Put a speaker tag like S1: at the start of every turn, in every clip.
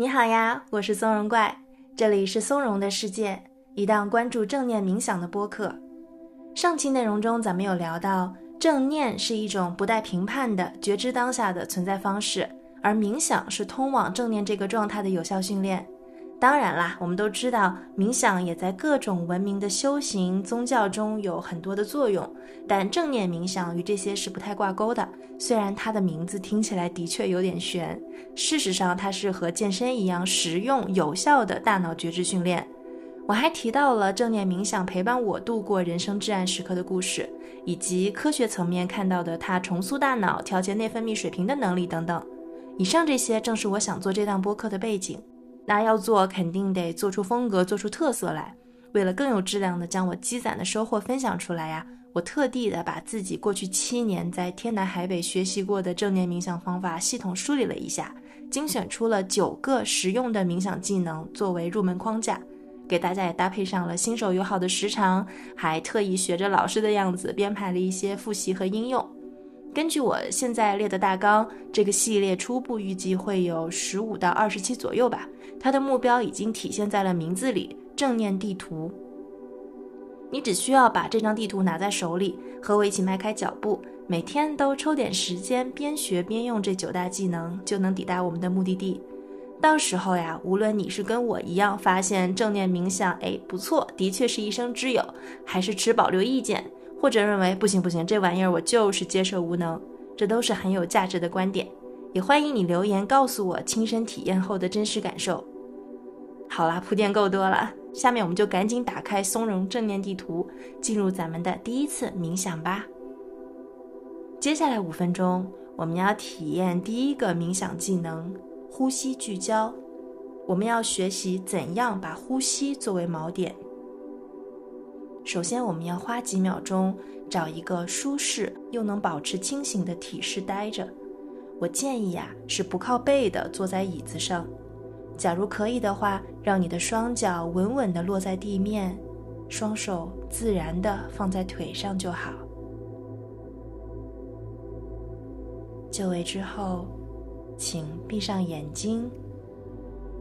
S1: 你好呀，我是松茸怪，这里是松茸的世界，一档关注正念冥想的播客。上期内容中，咱们有聊到，正念是一种不带评判的觉知当下的存在方式，而冥想是通往正念这个状态的有效训练。当然啦，我们都知道，冥想也在各种文明的修行宗教中有很多的作用，但正念冥想与这些是不太挂钩的。虽然它的名字听起来的确有点悬，事实上它是和健身一样实用有效的大脑觉知训练。我还提到了正念冥想陪伴我度过人生至暗时刻的故事，以及科学层面看到的它重塑大脑、调节内分泌水平的能力等等。以上这些正是我想做这档播客的背景。那要做，肯定得做出风格，做出特色来。为了更有质量的将我积攒的收获分享出来呀，我特地的把自己过去七年在天南海北学习过的正念冥想方法系统梳理了一下，精选出了九个实用的冥想技能作为入门框架，给大家也搭配上了新手友好的时长，还特意学着老师的样子编排了一些复习和应用。根据我现在列的大纲，这个系列初步预计会有十五到二十期左右吧。它的目标已经体现在了名字里——正念地图。你只需要把这张地图拿在手里，和我一起迈开脚步，每天都抽点时间边学边用这九大技能，就能抵达我们的目的地。到时候呀，无论你是跟我一样发现正念冥想，哎，不错，的确是一生之友，还是持保留意见。或者认为不行不行，这玩意儿我就是接受无能，这都是很有价值的观点。也欢迎你留言告诉我亲身体验后的真实感受。好啦，铺垫够多了，下面我们就赶紧打开松茸正念地图，进入咱们的第一次冥想吧。接下来五分钟，我们要体验第一个冥想技能——呼吸聚焦。我们要学习怎样把呼吸作为锚点。首先，我们要花几秒钟找一个舒适又能保持清醒的体式待着。我建议呀，是不靠背的坐在椅子上。假如可以的话，让你的双脚稳稳地落在地面，双手自然地放在腿上就好。就位之后，请闭上眼睛，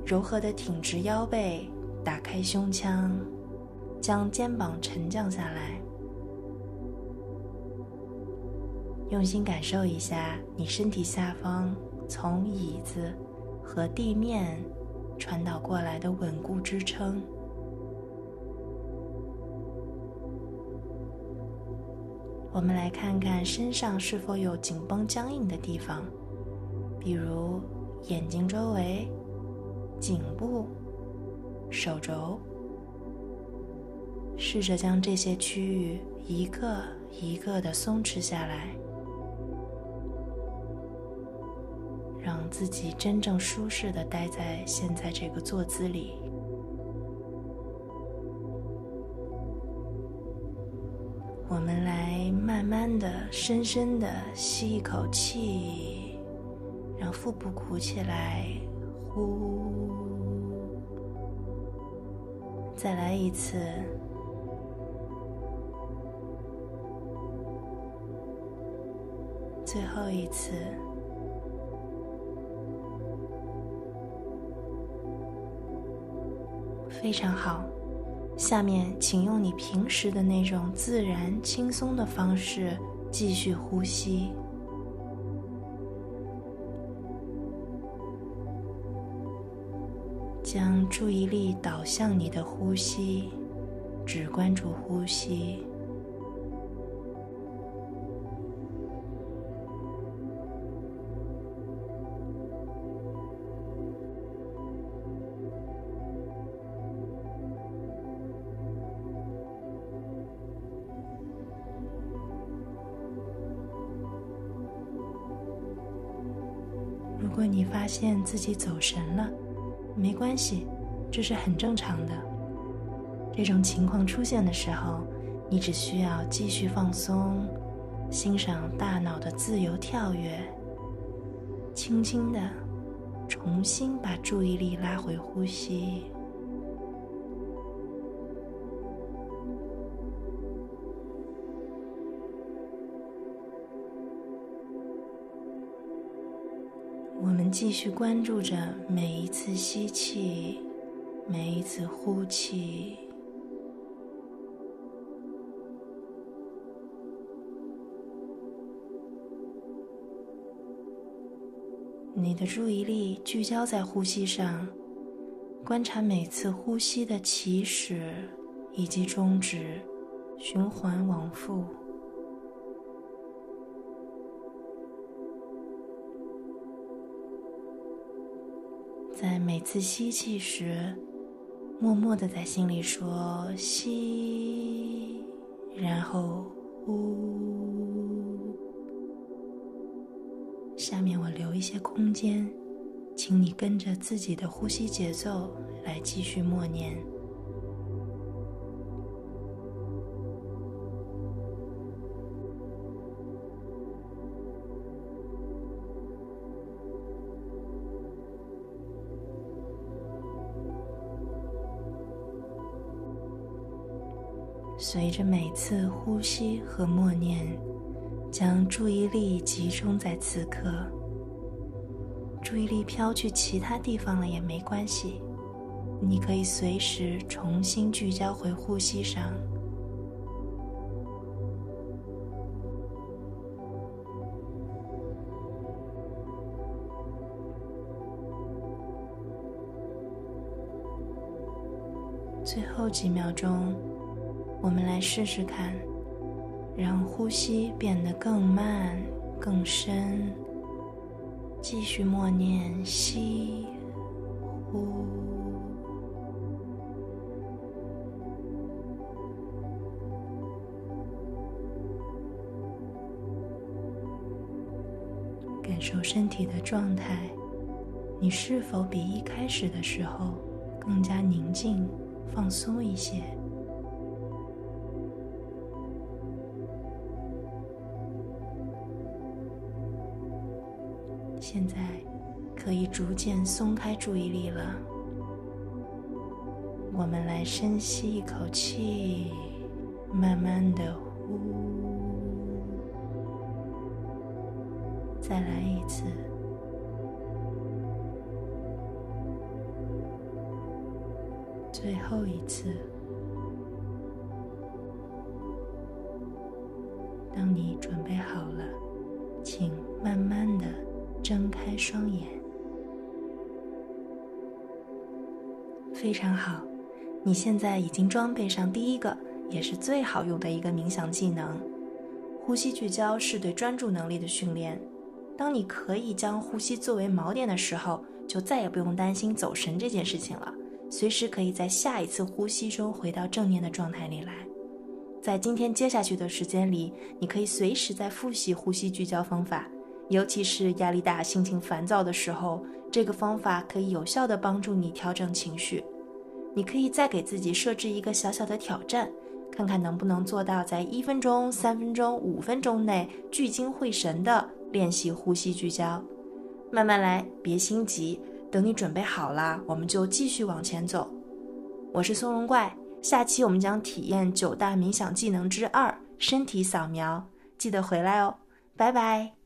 S1: 柔和地挺直腰背，打开胸腔。将肩膀沉降下来，用心感受一下你身体下方从椅子和地面传导过来的稳固支撑。我们来看看身上是否有紧绷僵硬的地方，比如眼睛周围、颈部、手肘。试着将这些区域一个一个的松弛下来，让自己真正舒适的待在现在这个坐姿里。我们来慢慢的、深深的吸一口气，让腹部鼓起来，呼，再来一次。最后一次，非常好。下面，请用你平时的那种自然、轻松的方式继续呼吸，将注意力导向你的呼吸，只关注呼吸。如果你发现自己走神了，没关系，这是很正常的。这种情况出现的时候，你只需要继续放松，欣赏大脑的自由跳跃，轻轻的重新把注意力拉回呼吸。我们继续关注着每一次吸气，每一次呼气。你的注意力聚焦在呼吸上，观察每次呼吸的起始以及终止，循环往复。在每次吸气时，默默的在心里说“吸”，然后呼。下面我留一些空间，请你跟着自己的呼吸节奏来继续默念。随着每次呼吸和默念，将注意力集中在此刻。注意力飘去其他地方了也没关系，你可以随时重新聚焦回呼吸上。最后几秒钟。我们来试试看，让呼吸变得更慢、更深。继续默念：吸、呼，感受身体的状态。你是否比一开始的时候更加宁静、放松一些？现在可以逐渐松开注意力了。我们来深吸一口气，慢慢的呼，再来一次，最后一次。当你准备好了，请慢慢的。睁开双眼，非常好。你现在已经装备上第一个，也是最好用的一个冥想技能——呼吸聚焦，是对专注能力的训练。当你可以将呼吸作为锚点的时候，就再也不用担心走神这件事情了。随时可以在下一次呼吸中回到正念的状态里来。在今天接下去的时间里，你可以随时在复习呼吸聚焦方法。尤其是压力大、心情烦躁的时候，这个方法可以有效的帮助你调整情绪。你可以再给自己设置一个小小的挑战，看看能不能做到在一分钟、三分钟、五分钟内聚精会神的练习呼吸聚焦。慢慢来，别心急，等你准备好了，我们就继续往前走。我是松茸怪，下期我们将体验九大冥想技能之二——身体扫描，记得回来哦，拜拜。